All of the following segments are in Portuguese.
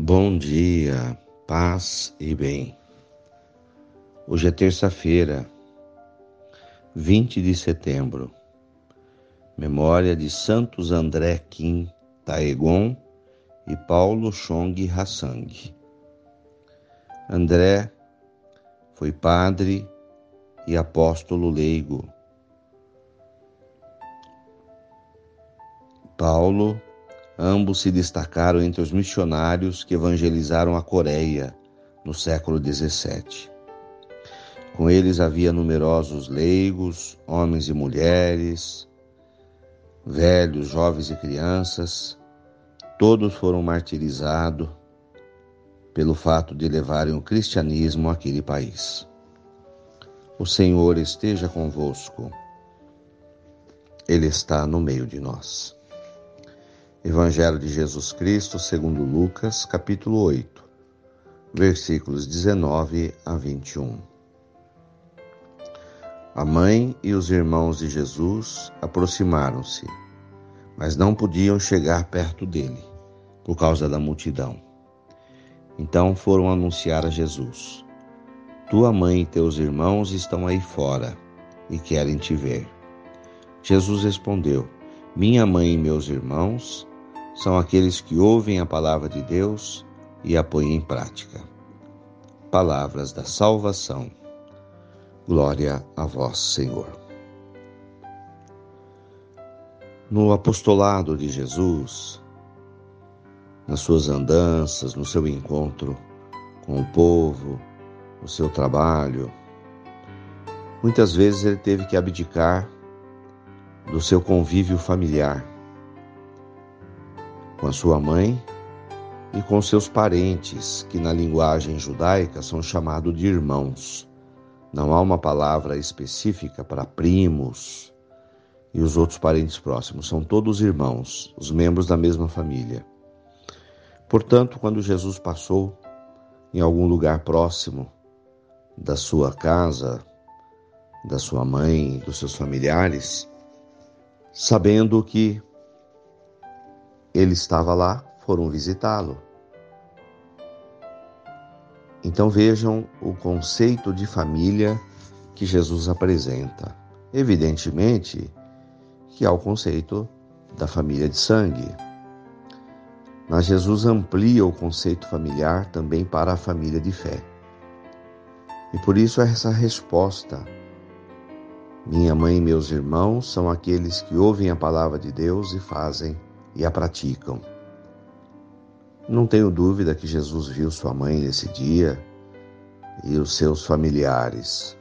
Bom dia, paz e bem. Hoje é terça-feira, 20 de setembro, memória de Santos André Kim Taegon e Paulo Chong Hassang. André foi padre e apóstolo leigo. Paulo Ambos se destacaram entre os missionários que evangelizaram a Coreia no século XVII. Com eles havia numerosos leigos, homens e mulheres, velhos, jovens e crianças. Todos foram martirizados pelo fato de levarem o cristianismo àquele país. O Senhor esteja convosco, Ele está no meio de nós. Evangelho de Jesus Cristo, segundo Lucas, capítulo 8, versículos 19 a 21. A mãe e os irmãos de Jesus aproximaram-se, mas não podiam chegar perto dele, por causa da multidão. Então foram anunciar a Jesus: Tua mãe e teus irmãos estão aí fora e querem te ver. Jesus respondeu: Minha mãe e meus irmãos são aqueles que ouvem a palavra de Deus e a põem em prática. Palavras da salvação. Glória a vós, Senhor. No apostolado de Jesus, nas suas andanças, no seu encontro com o povo, no seu trabalho, muitas vezes ele teve que abdicar do seu convívio familiar com a sua mãe e com seus parentes, que na linguagem judaica são chamados de irmãos. Não há uma palavra específica para primos e os outros parentes próximos, são todos irmãos, os membros da mesma família. Portanto, quando Jesus passou em algum lugar próximo da sua casa, da sua mãe, dos seus familiares, sabendo que ele estava lá, foram visitá-lo. Então vejam o conceito de família que Jesus apresenta. Evidentemente que há o conceito da família de sangue. Mas Jesus amplia o conceito familiar também para a família de fé. E por isso essa resposta. Minha mãe e meus irmãos são aqueles que ouvem a palavra de Deus e fazem e a praticam. Não tenho dúvida que Jesus viu sua mãe nesse dia e os seus familiares.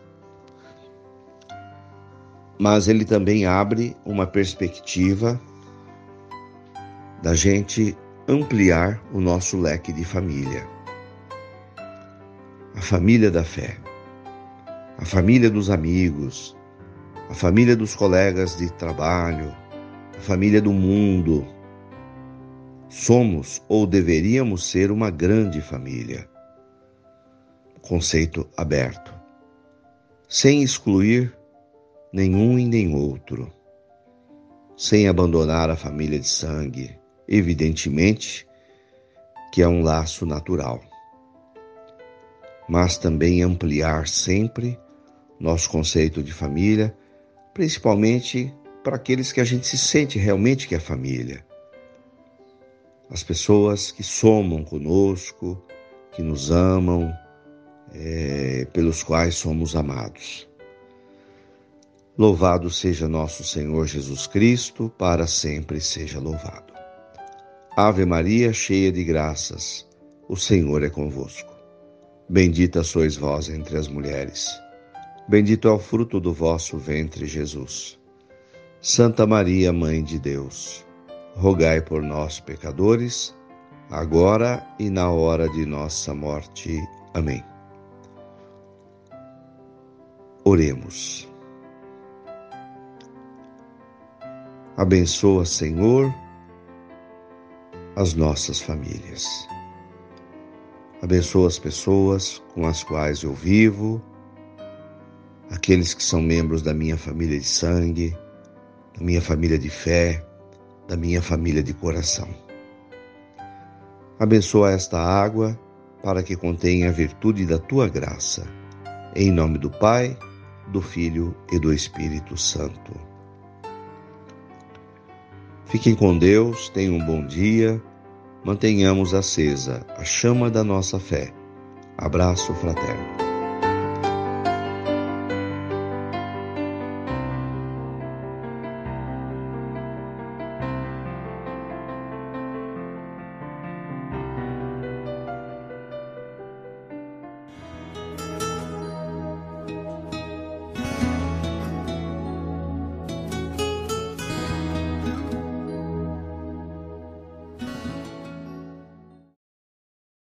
Mas ele também abre uma perspectiva da gente ampliar o nosso leque de família. A família da fé, a família dos amigos, a família dos colegas de trabalho, a família do mundo, Somos ou deveríamos ser uma grande família. Conceito aberto. Sem excluir nenhum e nem outro. Sem abandonar a família de sangue, evidentemente que é um laço natural. Mas também ampliar sempre nosso conceito de família, principalmente para aqueles que a gente se sente realmente que é família as pessoas que somam conosco, que nos amam, é, pelos quais somos amados. Louvado seja nosso Senhor Jesus Cristo, para sempre seja louvado. Ave Maria, cheia de graças, o Senhor é convosco. Bendita sois vós entre as mulheres. Bendito é o fruto do vosso ventre, Jesus. Santa Maria, Mãe de Deus rogai por nós, pecadores, agora e na hora de nossa morte. Amém. Oremos. Abençoa, Senhor, as nossas famílias. Abençoa as pessoas com as quais eu vivo, aqueles que são membros da minha família de sangue, da minha família de fé, da minha família de coração. Abençoa esta água para que contenha a virtude da tua graça. Em nome do Pai, do Filho e do Espírito Santo. Fiquem com Deus, tenham um bom dia, mantenhamos acesa a chama da nossa fé. Abraço fraterno.